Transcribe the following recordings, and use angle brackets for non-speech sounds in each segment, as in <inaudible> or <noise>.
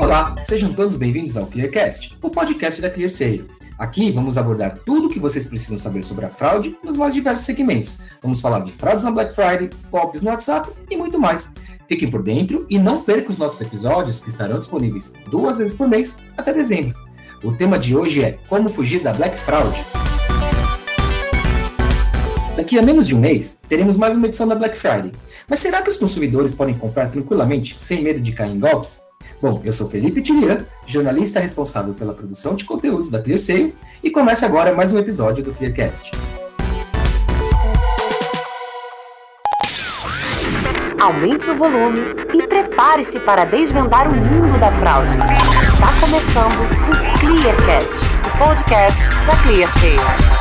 Olá, sejam todos bem-vindos ao Clearcast, o podcast da ClearSale. Aqui vamos abordar tudo o que vocês precisam saber sobre a fraude nos mais diversos segmentos. Vamos falar de fraudes na Black Friday, golpes no WhatsApp e muito mais. Fiquem por dentro e não percam os nossos episódios que estarão disponíveis duas vezes por mês até dezembro. O tema de hoje é Como fugir da Black Fraud. Daqui a menos de um mês, teremos mais uma edição da Black Friday. Mas será que os consumidores podem comprar tranquilamente, sem medo de cair em golpes? Bom, eu sou Felipe Tilian, jornalista responsável pela produção de conteúdos da ClearSale, e começa agora mais um episódio do ClearCast. Aumente o volume e prepare-se para desvendar o mundo da fraude. Está começando o Clearcast, o podcast da ClearSale.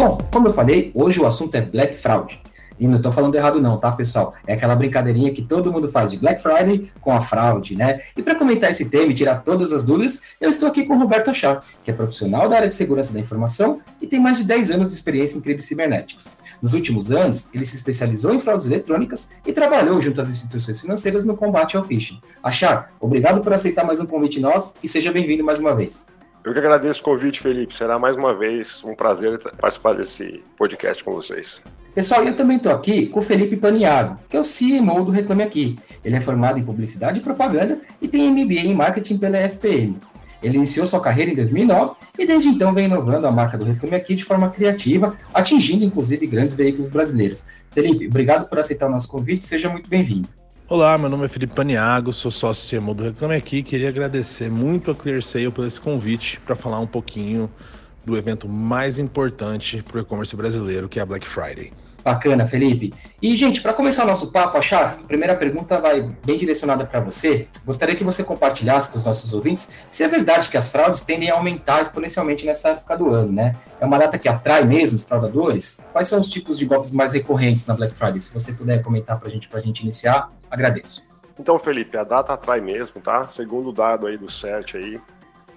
Bom, como eu falei, hoje o assunto é Black Fraud. E não estou falando errado não, tá, pessoal? É aquela brincadeirinha que todo mundo faz de Black Friday com a fraude, né? E para comentar esse tema e tirar todas as dúvidas, eu estou aqui com o Roberto Achar, que é profissional da área de segurança da informação e tem mais de 10 anos de experiência em crimes cibernéticos. Nos últimos anos, ele se especializou em fraudes eletrônicas e trabalhou junto às instituições financeiras no combate ao phishing. Achar, obrigado por aceitar mais um convite nosso e seja bem-vindo mais uma vez. Eu que agradeço o convite, Felipe. Será mais uma vez um prazer participar desse podcast com vocês. Pessoal, eu também estou aqui com o Felipe Paniago, que é o CMO do Reclame Aqui. Ele é formado em Publicidade e Propaganda e tem MBA em Marketing pela SPM. Ele iniciou sua carreira em 2009 e desde então vem inovando a marca do Reclame Aqui de forma criativa, atingindo inclusive grandes veículos brasileiros. Felipe, obrigado por aceitar o nosso convite, seja muito bem-vindo. Olá, meu nome é Felipe Paniago, sou sócio CMO do Reclame Aqui. Queria agradecer muito a ClearSale por esse convite para falar um pouquinho do evento mais importante para o e-commerce brasileiro, que é a Black Friday. Bacana, Felipe. E, gente, para começar o nosso papo, achar, a primeira pergunta vai bem direcionada para você. Gostaria que você compartilhasse com os nossos ouvintes se é verdade que as fraudes tendem a aumentar exponencialmente nessa época do ano, né? É uma data que atrai mesmo os fraudadores? Quais são os tipos de golpes mais recorrentes na Black Friday? Se você puder comentar para a gente, para a gente iniciar, agradeço. Então, Felipe, a data atrai mesmo, tá? Segundo o dado aí do CERT aí,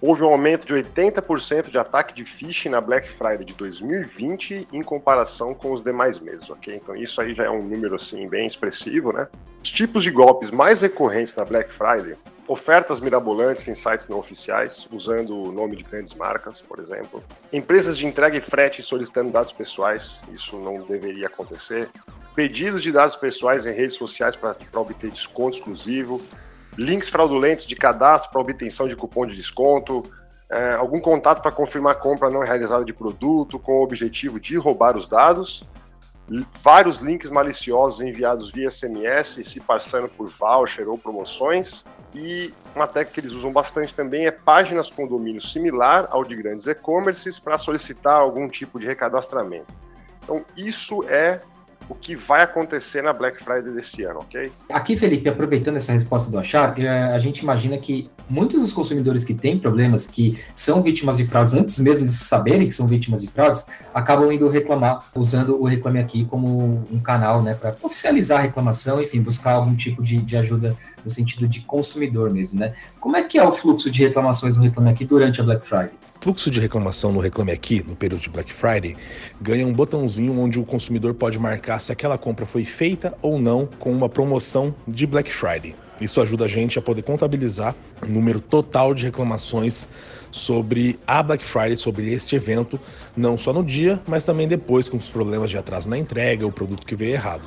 houve um aumento de 80% de ataque de phishing na Black Friday de 2020 em comparação com os demais meses, ok? Então isso aí já é um número assim bem expressivo, né? Os tipos de golpes mais recorrentes na Black Friday, ofertas mirabolantes em sites não oficiais, usando o nome de grandes marcas, por exemplo, empresas de entrega e frete solicitando dados pessoais, isso não deveria acontecer, pedidos de dados pessoais em redes sociais para obter desconto exclusivo, links fraudulentos de cadastro para obtenção de cupom de desconto, é, algum contato para confirmar compra não realizada de produto com o objetivo de roubar os dados, vários links maliciosos enviados via SMS, se passando por voucher ou promoções, e uma técnica que eles usam bastante também é páginas com domínio similar ao de grandes e-commerces para solicitar algum tipo de recadastramento. Então, isso é o que vai acontecer na Black Friday desse ano, ok? Aqui, Felipe, aproveitando essa resposta do Achar, é, a gente imagina que muitos dos consumidores que têm problemas, que são vítimas de fraudes, antes mesmo de saberem que são vítimas de fraudes, acabam indo reclamar, usando o Reclame Aqui como um canal, né, para oficializar a reclamação, enfim, buscar algum tipo de, de ajuda no sentido de consumidor mesmo, né? Como é que é o fluxo de reclamações no Reclame Aqui durante a Black Friday? fluxo de reclamação no Reclame Aqui, no período de Black Friday, ganha um botãozinho onde o consumidor pode marcar se aquela compra foi feita ou não com uma promoção de Black Friday. Isso ajuda a gente a poder contabilizar o número total de reclamações sobre a Black Friday, sobre esse evento, não só no dia, mas também depois com os problemas de atraso na entrega, o produto que veio errado.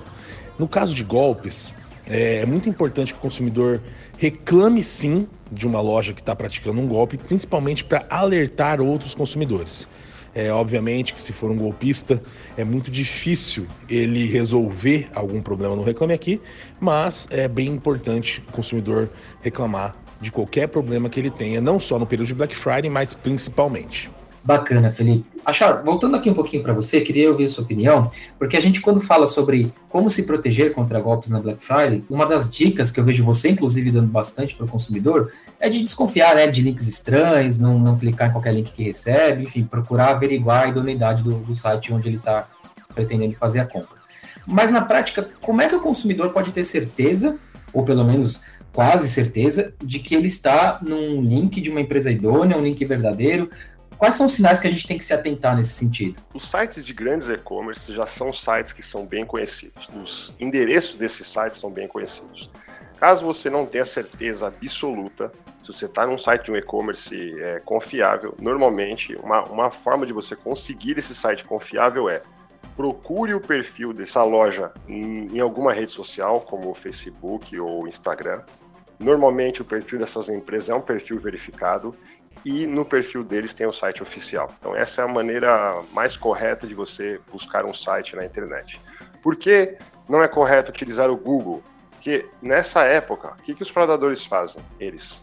No caso de golpes, é muito importante que o consumidor reclame sim de uma loja que está praticando um golpe, principalmente para alertar outros consumidores. É, obviamente que se for um golpista é muito difícil ele resolver algum problema no Reclame Aqui, mas é bem importante o consumidor reclamar de qualquer problema que ele tenha, não só no período de Black Friday, mas principalmente. Bacana, Felipe. Achar, voltando aqui um pouquinho para você, queria ouvir a sua opinião, porque a gente, quando fala sobre como se proteger contra golpes na Black Friday, uma das dicas que eu vejo você, inclusive, dando bastante para o consumidor é de desconfiar né, de links estranhos, não, não clicar em qualquer link que recebe, enfim, procurar averiguar a idoneidade do, do site onde ele está pretendendo fazer a compra. Mas na prática, como é que o consumidor pode ter certeza, ou pelo menos quase certeza, de que ele está num link de uma empresa idônea, um link verdadeiro? Quais são os sinais que a gente tem que se atentar nesse sentido? Os sites de grandes e-commerce já são sites que são bem conhecidos. Os endereços desses sites são bem conhecidos. Caso você não tenha certeza absoluta, se você está num site de um e-commerce é, confiável, normalmente uma, uma forma de você conseguir esse site confiável é procure o perfil dessa loja em, em alguma rede social, como o Facebook ou Instagram. Normalmente o perfil dessas empresas é um perfil verificado e no perfil deles tem o site oficial. Então essa é a maneira mais correta de você buscar um site na internet. Por que não é correto utilizar o Google? Porque nessa época, o que, que os fraudadores fazem? Eles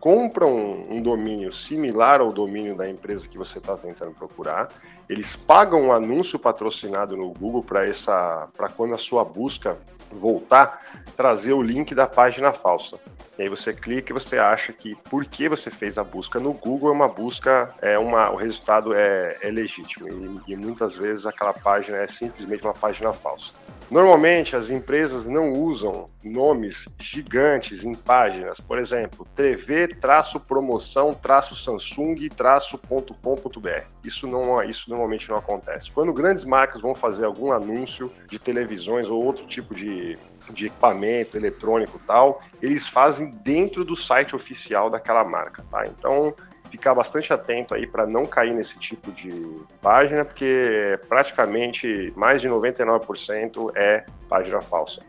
compram um domínio similar ao domínio da empresa que você está tentando procurar, eles pagam um anúncio patrocinado no Google para essa para quando a sua busca voltar, trazer o link da página falsa. E aí você clica e você acha que porque você fez a busca no Google é uma busca, é uma, o resultado é, é legítimo. E, e muitas vezes aquela página é simplesmente uma página falsa. Normalmente as empresas não usam nomes gigantes em páginas, por exemplo, tv-promoção-samsung-.com.br. Isso não, isso normalmente não acontece. Quando grandes marcas vão fazer algum anúncio de televisões ou outro tipo de, de equipamento eletrônico tal, eles fazem dentro do site oficial daquela marca, tá? Então ficar bastante atento aí para não cair nesse tipo de página, porque praticamente mais de 99% é página falsa.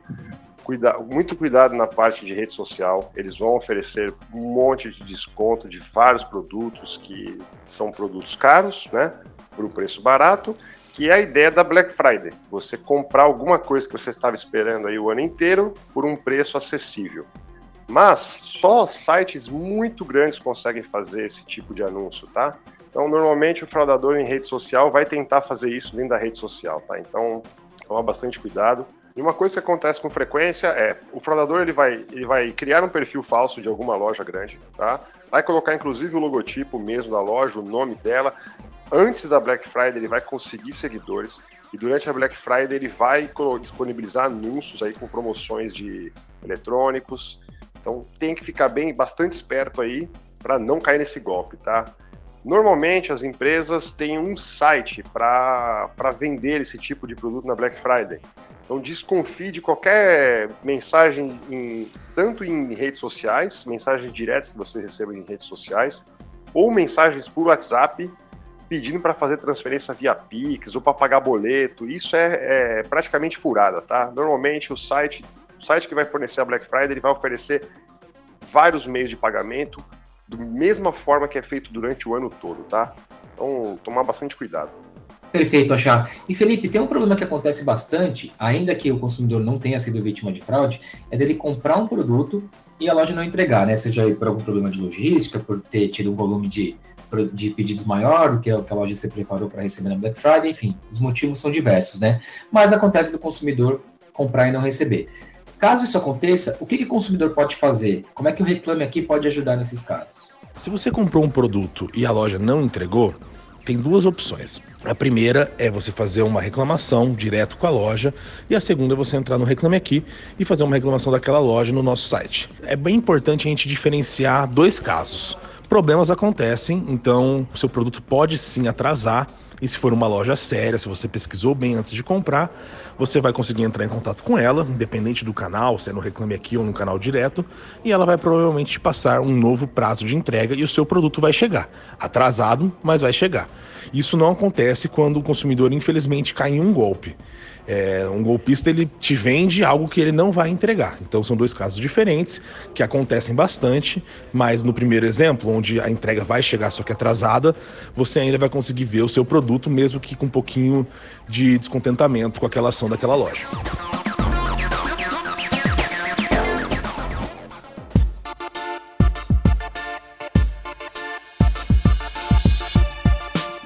Cuida, muito cuidado na parte de rede social, eles vão oferecer um monte de desconto de vários produtos que são produtos caros, né, por um preço barato, que é a ideia da Black Friday. Você comprar alguma coisa que você estava esperando aí o ano inteiro por um preço acessível. Mas só sites muito grandes conseguem fazer esse tipo de anúncio, tá? Então, normalmente o fraudador em rede social vai tentar fazer isso dentro da rede social, tá? Então, toma bastante cuidado. E uma coisa que acontece com frequência é o fraudador ele vai, ele vai criar um perfil falso de alguma loja grande, tá? Vai colocar inclusive o logotipo mesmo da loja, o nome dela. Antes da Black Friday ele vai conseguir seguidores e durante a Black Friday ele vai disponibilizar anúncios aí com promoções de eletrônicos, então tem que ficar bem, bastante esperto aí para não cair nesse golpe, tá? Normalmente as empresas têm um site para vender esse tipo de produto na Black Friday. Então desconfie de qualquer mensagem, em, tanto em redes sociais, mensagens diretas que você receba em redes sociais, ou mensagens por WhatsApp pedindo para fazer transferência via Pix ou para pagar boleto. Isso é, é praticamente furada, tá? Normalmente o site o site que vai fornecer a Black Friday ele vai oferecer vários meios de pagamento, da mesma forma que é feito durante o ano todo, tá? Então, tomar bastante cuidado. Perfeito, Achar. E Felipe, tem um problema que acontece bastante, ainda que o consumidor não tenha sido vítima de fraude, é dele comprar um produto e a loja não entregar, né? Seja por algum problema de logística, por ter tido um volume de, de pedidos maior do que a loja se preparou para receber na Black Friday, enfim, os motivos são diversos, né? Mas acontece do consumidor comprar e não receber. Caso isso aconteça, o que, que o consumidor pode fazer? Como é que o Reclame Aqui pode ajudar nesses casos? Se você comprou um produto e a loja não entregou, tem duas opções. A primeira é você fazer uma reclamação direto com a loja e a segunda é você entrar no Reclame Aqui e fazer uma reclamação daquela loja no nosso site. É bem importante a gente diferenciar dois casos. Problemas acontecem, então o seu produto pode sim atrasar e se for uma loja séria, se você pesquisou bem antes de comprar, você vai conseguir entrar em contato com ela, independente do canal, se é no Reclame Aqui ou no canal direto, e ela vai provavelmente te passar um novo prazo de entrega e o seu produto vai chegar. Atrasado, mas vai chegar. Isso não acontece quando o consumidor, infelizmente, cai em um golpe. É, um golpista ele te vende algo que ele não vai entregar. Então são dois casos diferentes que acontecem bastante, mas no primeiro exemplo, onde a entrega vai chegar só que atrasada, você ainda vai conseguir ver o seu produto, mesmo que com um pouquinho de descontentamento com aquela ação daquela loja.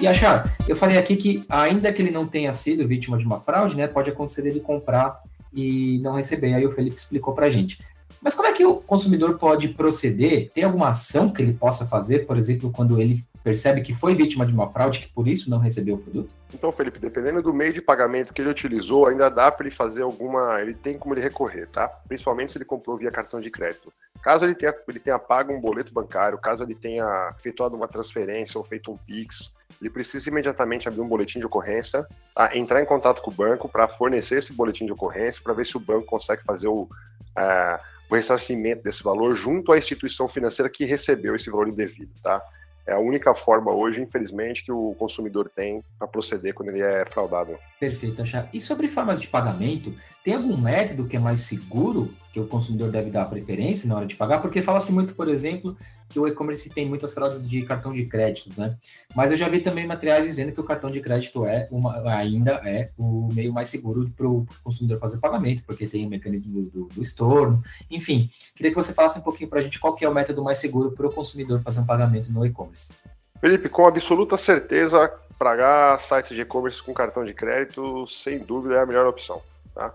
E achar, eu falei aqui que ainda que ele não tenha sido vítima de uma fraude, né, pode acontecer dele comprar e não receber. Aí o Felipe explicou para gente. Mas como é que o consumidor pode proceder? Tem alguma ação que ele possa fazer, por exemplo, quando ele percebe que foi vítima de uma fraude, que por isso não recebeu o produto? Então, Felipe, dependendo do meio de pagamento que ele utilizou, ainda dá para ele fazer alguma. Ele tem como ele recorrer, tá? Principalmente se ele comprou via cartão de crédito. Caso ele tenha, ele tenha pago um boleto bancário, caso ele tenha efetuado uma transferência ou feito um PIX, ele precisa imediatamente abrir um boletim de ocorrência, tá? entrar em contato com o banco para fornecer esse boletim de ocorrência, para ver se o banco consegue fazer o, uh, o ressarcimento desse valor junto à instituição financeira que recebeu esse valor indevido. Tá? É a única forma hoje, infelizmente, que o consumidor tem para proceder quando ele é fraudado. Perfeito, Achar. E sobre formas de pagamento, tem algum método que é mais seguro que o consumidor deve dar preferência na hora de pagar? Porque fala-se muito, por exemplo, que o e-commerce tem muitas fraudes de cartão de crédito, né? Mas eu já vi também materiais dizendo que o cartão de crédito é uma, ainda é o meio mais seguro para o consumidor fazer pagamento, porque tem o mecanismo do, do, do estorno. Enfim, queria que você falasse um pouquinho para a gente qual é o método mais seguro para o consumidor fazer um pagamento no e-commerce. Felipe, com absoluta certeza, pagar sites de e-commerce com cartão de crédito, sem dúvida, é a melhor opção. Tá?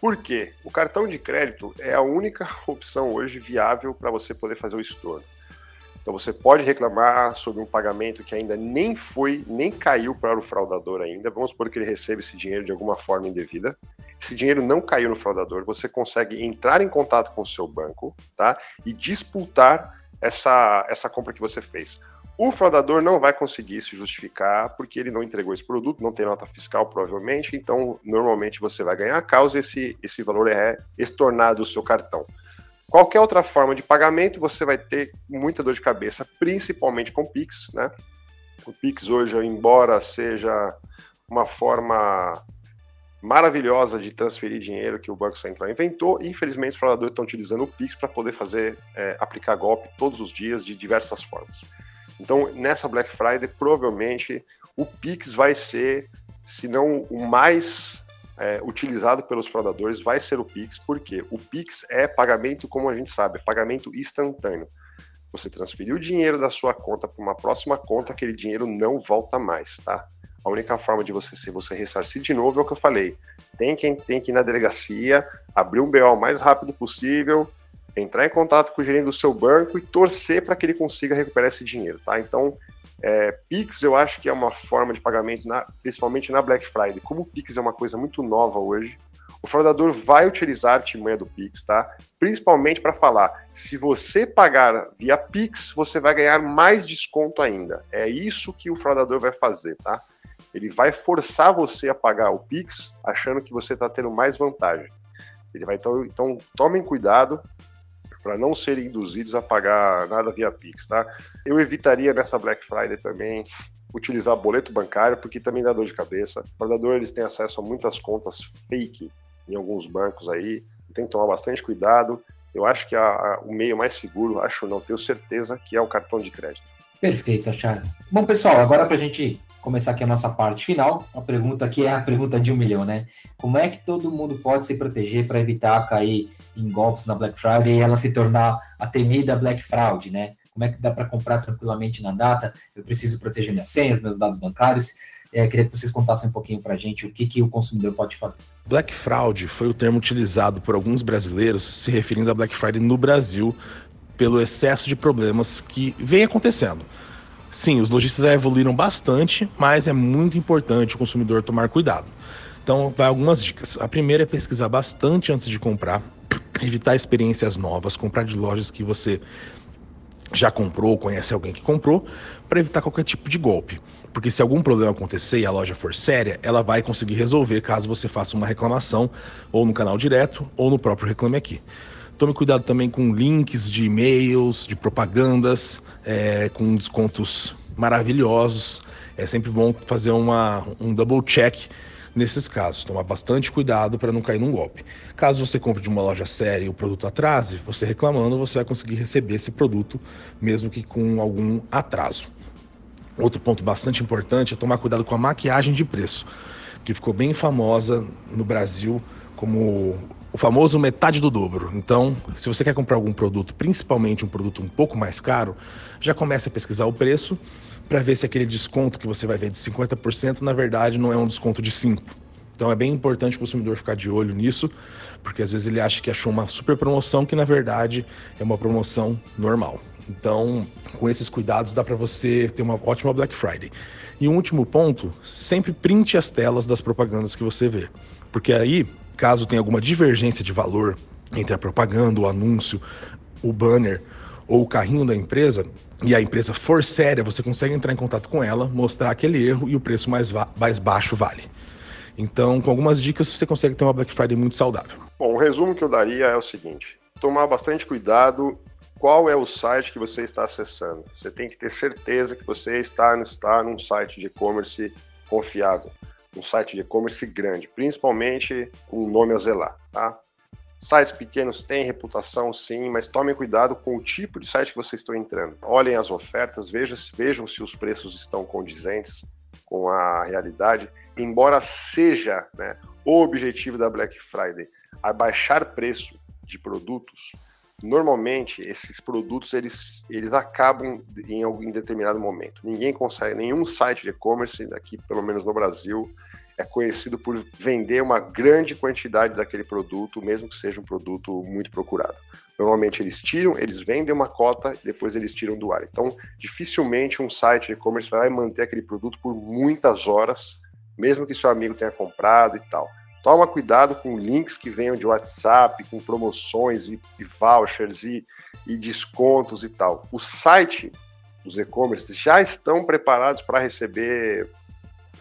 Por quê? O cartão de crédito é a única opção hoje viável para você poder fazer o estorno. Então você pode reclamar sobre um pagamento que ainda nem foi, nem caiu para o fraudador ainda. Vamos supor que ele recebe esse dinheiro de alguma forma indevida. Esse dinheiro não caiu no fraudador, você consegue entrar em contato com o seu banco, tá? E disputar essa, essa compra que você fez. O fraudador não vai conseguir se justificar porque ele não entregou esse produto, não tem nota fiscal provavelmente, então normalmente você vai ganhar a causa e esse, esse valor é estornado do seu cartão. Qualquer outra forma de pagamento você vai ter muita dor de cabeça, principalmente com Pix, né? O Pix hoje, embora seja uma forma maravilhosa de transferir dinheiro que o Banco Central inventou, infelizmente os fraudadores estão utilizando o Pix para poder fazer é, aplicar golpe todos os dias de diversas formas. Então, nessa Black Friday, provavelmente o Pix vai ser, se não o mais é, utilizado pelos fraudadores, vai ser o Pix, porque o Pix é pagamento, como a gente sabe, é pagamento instantâneo. Você transferiu o dinheiro da sua conta para uma próxima conta, aquele dinheiro não volta mais, tá? A única forma de você se você ressarcir de novo é o que eu falei. Tem quem tem que ir na delegacia, abrir um BO o mais rápido possível, entrar em contato com o gerente do seu banco e torcer para que ele consiga recuperar esse dinheiro, tá? Então, é, Pix eu acho que é uma forma de pagamento, na, principalmente na Black Friday. Como o Pix é uma coisa muito nova hoje, o fraudador vai utilizar a artimanha do Pix, tá? Principalmente para falar, se você pagar via Pix, você vai ganhar mais desconto ainda. É isso que o fraudador vai fazer, tá? Ele vai forçar você a pagar o Pix, achando que você está tendo mais vantagem. Ele vai então, então tomem cuidado, para não serem induzidos a pagar nada via Pix, tá? Eu evitaria nessa Black Friday também utilizar boleto bancário, porque também dá dor de cabeça. O fraudador eles têm acesso a muitas contas fake em alguns bancos aí, tem que tomar bastante cuidado. Eu acho que a, a, o meio mais seguro, acho não, tenho certeza, que é o cartão de crédito. Perfeito, Achar. Bom, pessoal, agora para a gente começar aqui a nossa parte final, a pergunta aqui é a pergunta de um milhão, né? Como é que todo mundo pode se proteger para evitar cair em golpes na Black Friday e ela se tornar a temida Black Fraud, né? Como é que dá para comprar tranquilamente na data? Eu preciso proteger minhas senhas, meus dados bancários. É, queria que vocês contassem um pouquinho para a gente o que, que o consumidor pode fazer. Black Fraud foi o termo utilizado por alguns brasileiros se referindo a Black Friday no Brasil pelo excesso de problemas que vem acontecendo. Sim, os lojistas já evoluíram bastante, mas é muito importante o consumidor tomar cuidado. Então, vai algumas dicas. A primeira é pesquisar bastante antes de comprar, <clears throat> evitar experiências novas, comprar de lojas que você já comprou, conhece alguém que comprou, para evitar qualquer tipo de golpe. Porque se algum problema acontecer e a loja for séria, ela vai conseguir resolver caso você faça uma reclamação, ou no canal direto, ou no próprio Reclame Aqui. Tome cuidado também com links de e-mails, de propagandas, é, com descontos maravilhosos. É sempre bom fazer uma, um double check nesses casos. Tomar bastante cuidado para não cair num golpe. Caso você compre de uma loja séria e o produto atrase, você reclamando, você vai conseguir receber esse produto, mesmo que com algum atraso. Outro ponto bastante importante é tomar cuidado com a maquiagem de preço, que ficou bem famosa no Brasil como o famoso metade do dobro. Então, se você quer comprar algum produto, principalmente um produto um pouco mais caro, já comece a pesquisar o preço para ver se aquele desconto que você vai ver de 50% na verdade não é um desconto de 5%. Então é bem importante o consumidor ficar de olho nisso, porque às vezes ele acha que achou uma super promoção que na verdade é uma promoção normal. Então, com esses cuidados dá para você ter uma ótima Black Friday. E um último ponto, sempre printe as telas das propagandas que você vê, porque aí, caso tenha alguma divergência de valor entre a propaganda, o anúncio o banner ou o carrinho da empresa e a empresa for séria, você consegue entrar em contato com ela, mostrar aquele erro e o preço mais, mais baixo vale. Então, com algumas dicas, você consegue ter uma Black Friday muito saudável. Bom, o resumo que eu daria é o seguinte: tomar bastante cuidado qual é o site que você está acessando. Você tem que ter certeza que você está, está num site de e-commerce confiável, um site de e-commerce grande, principalmente com um nome a zelar, tá? Sites pequenos têm reputação, sim, mas tomem cuidado com o tipo de site que vocês estão entrando. Olhem as ofertas, vejam, vejam se os preços estão condizentes com a realidade. Embora seja né, o objetivo da Black Friday abaixar preço de produtos, normalmente esses produtos eles, eles acabam em algum determinado momento. Ninguém consegue, nenhum site de e-commerce aqui, pelo menos no Brasil, é conhecido por vender uma grande quantidade daquele produto, mesmo que seja um produto muito procurado. Normalmente eles tiram, eles vendem uma cota depois eles tiram do ar. Então, dificilmente um site de e-commerce vai manter aquele produto por muitas horas, mesmo que seu amigo tenha comprado e tal. Toma cuidado com links que venham de WhatsApp, com promoções e, e vouchers e, e descontos e tal. O site dos e-commerces já estão preparados para receber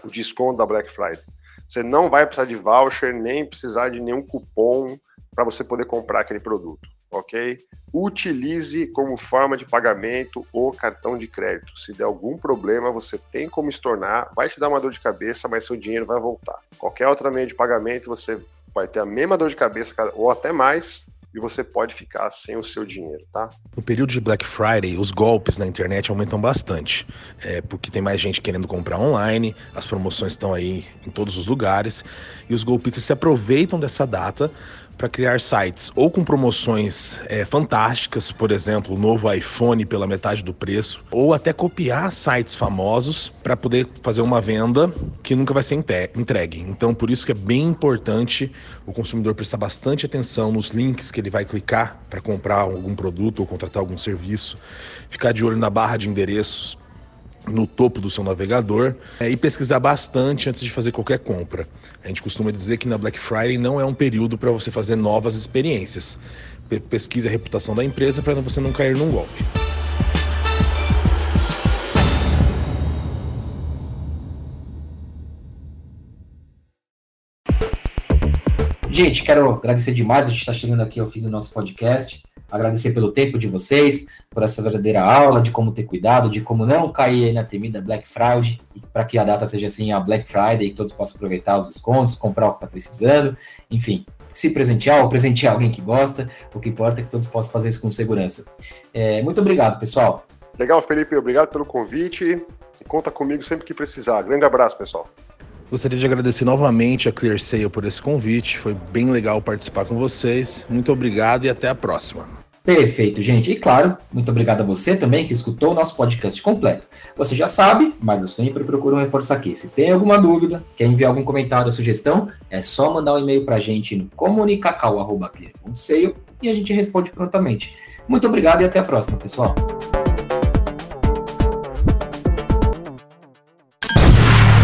o desconto da Black Friday. Você não vai precisar de voucher, nem precisar de nenhum cupom para você poder comprar aquele produto, ok? Utilize como forma de pagamento o cartão de crédito. Se der algum problema, você tem como estornar, vai te dar uma dor de cabeça, mas seu dinheiro vai voltar. Qualquer outro meio de pagamento, você vai ter a mesma dor de cabeça ou até mais, e você pode ficar sem o seu dinheiro, tá? No período de Black Friday, os golpes na internet aumentam bastante, é, porque tem mais gente querendo comprar online, as promoções estão aí em todos os lugares, e os golpistas se aproveitam dessa data para criar sites ou com promoções é, fantásticas, por exemplo, o novo iPhone pela metade do preço, ou até copiar sites famosos para poder fazer uma venda que nunca vai ser entregue. Então, por isso que é bem importante o consumidor prestar bastante atenção nos links que ele vai clicar para comprar algum produto ou contratar algum serviço, ficar de olho na barra de endereços no topo do seu navegador é, e pesquisar bastante antes de fazer qualquer compra. A gente costuma dizer que na Black Friday não é um período para você fazer novas experiências. Pesquise a reputação da empresa para você não cair num golpe. Gente, quero agradecer demais. A gente está chegando aqui ao fim do nosso podcast agradecer pelo tempo de vocês, por essa verdadeira aula de como ter cuidado, de como não cair na temida Black Friday, para que a data seja assim a Black Friday, e que todos possam aproveitar os descontos, comprar o que está precisando, enfim, se presentear ou presentear alguém que gosta, o que importa é que todos possam fazer isso com segurança. É, muito obrigado, pessoal. Legal, Felipe, obrigado pelo convite. Conta comigo sempre que precisar. Grande abraço, pessoal. Gostaria de agradecer novamente a ClearSale por esse convite. Foi bem legal participar com vocês. Muito obrigado e até a próxima. Perfeito, gente. E claro, muito obrigado a você também que escutou o nosso podcast completo. Você já sabe, mas eu sempre procuro reforçar aqui. Se tem alguma dúvida, quer enviar algum comentário ou sugestão, é só mandar um e-mail para a gente no comunicacal.clear.seio e a gente responde prontamente. Muito obrigado e até a próxima, pessoal.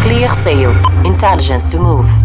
Clear Sale. Intelligence to Move.